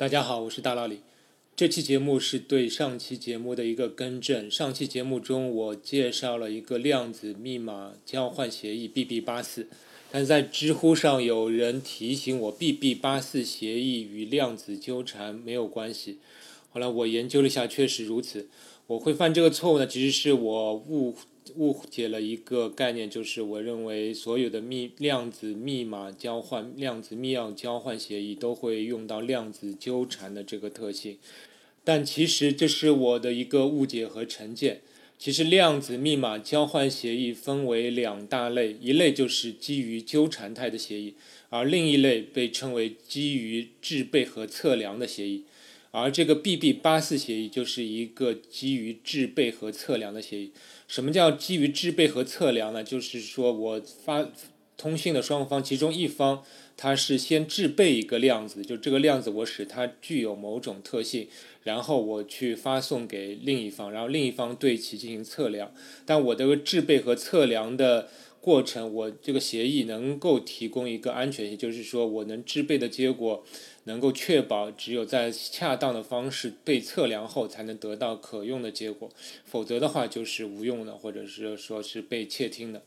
大家好，我是大老李。这期节目是对上期节目的一个更正。上期节目中我介绍了一个量子密码交换协议 BB 八四，但在知乎上有人提醒我 BB 八四协议与量子纠缠没有关系。后来我研究了一下，确实如此。我会犯这个错误呢，其实是我误误解了一个概念，就是我认为所有的密量子密码交换、量子密钥交换协议都会用到量子纠缠的这个特性，但其实这是我的一个误解和成见。其实量子密码交换协议分为两大类，一类就是基于纠缠态的协议，而另一类被称为基于制备和测量的协议。而这个 BB 八四协议就是一个基于制备和测量的协议。什么叫基于制备和测量呢？就是说我发通信的双方，其中一方它是先制备一个量子，就这个量子我使它具有某种特性，然后我去发送给另一方，然后另一方对其进行测量。但我的制备和测量的过程，我这个协议能够提供一个安全性，就是说我能制备的结果。能够确保只有在恰当的方式被测量后才能得到可用的结果，否则的话就是无用的，或者是说是被窃听的。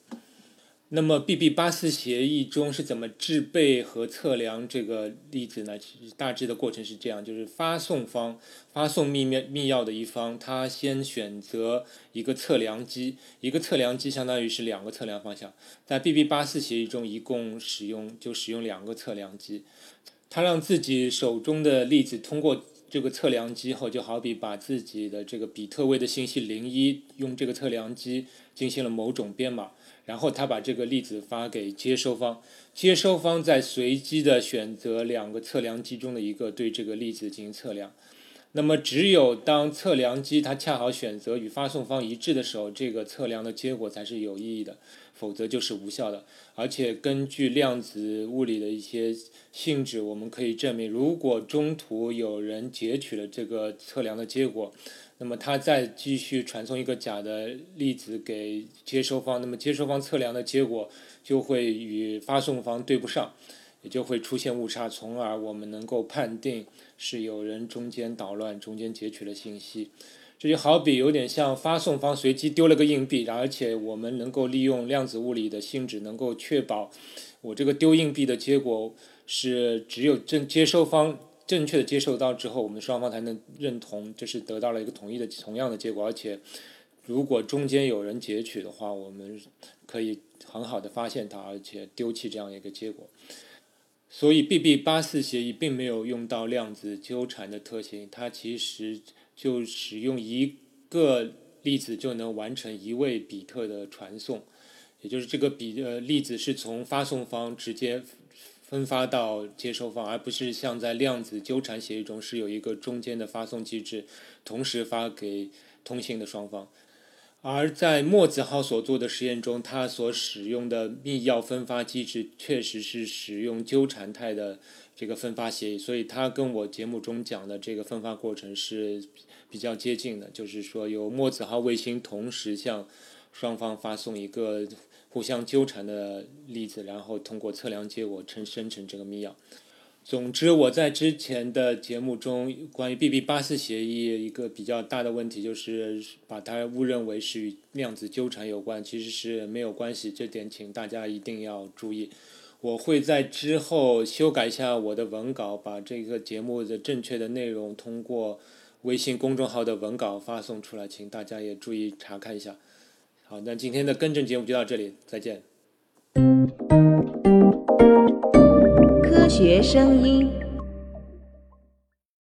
那么 BB 八四协议中是怎么制备和测量这个粒子呢？其实大致的过程是这样：就是发送方发送密密密钥的一方，他先选择一个测量机，一个测量机相当于是两个测量方向。在 BB 八四协议中，一共使用就使用两个测量机。他让自己手中的粒子通过这个测量机后，就好比把自己的这个比特位的信息零一用这个测量机进行了某种编码，然后他把这个粒子发给接收方，接收方在随机的选择两个测量机中的一个对这个粒子进行测量。那么只有当测量机它恰好选择与发送方一致的时候，这个测量的结果才是有意义的。否则就是无效的，而且根据量子物理的一些性质，我们可以证明，如果中途有人截取了这个测量的结果，那么他再继续传送一个假的粒子给接收方，那么接收方测量的结果就会与发送方对不上，也就会出现误差，从而我们能够判定是有人中间捣乱，中间截取了信息。这就好比有点像发送方随机丢了个硬币，而且我们能够利用量子物理的性质，能够确保我这个丢硬币的结果是只有正接收方正确的接受到之后，我们双方才能认同，这是得到了一个统一的同样的结果。而且如果中间有人截取的话，我们可以很好的发现它，而且丢弃这样一个结果。所以 BB 八四协议并没有用到量子纠缠的特性，它其实。就使用一个粒子就能完成一位比特的传送，也就是这个比呃粒子是从发送方直接分发到接收方，而不是像在量子纠缠协议中是有一个中间的发送机制，同时发给通信的双方。而在墨子号所做的实验中，它所使用的密钥分发机制确实是使用纠缠态的这个分发协议，所以它跟我节目中讲的这个分发过程是比较接近的。就是说，由墨子号卫星同时向双方发送一个互相纠缠的粒子，然后通过测量结果称生成这个密钥。总之，我在之前的节目中关于 BB 八四协议一个比较大的问题，就是把它误认为是与量子纠缠有关，其实是没有关系，这点请大家一定要注意。我会在之后修改一下我的文稿，把这个节目的正确的内容通过微信公众号的文稿发送出来，请大家也注意查看一下。好，那今天的更正节目就到这里，再见。学声音。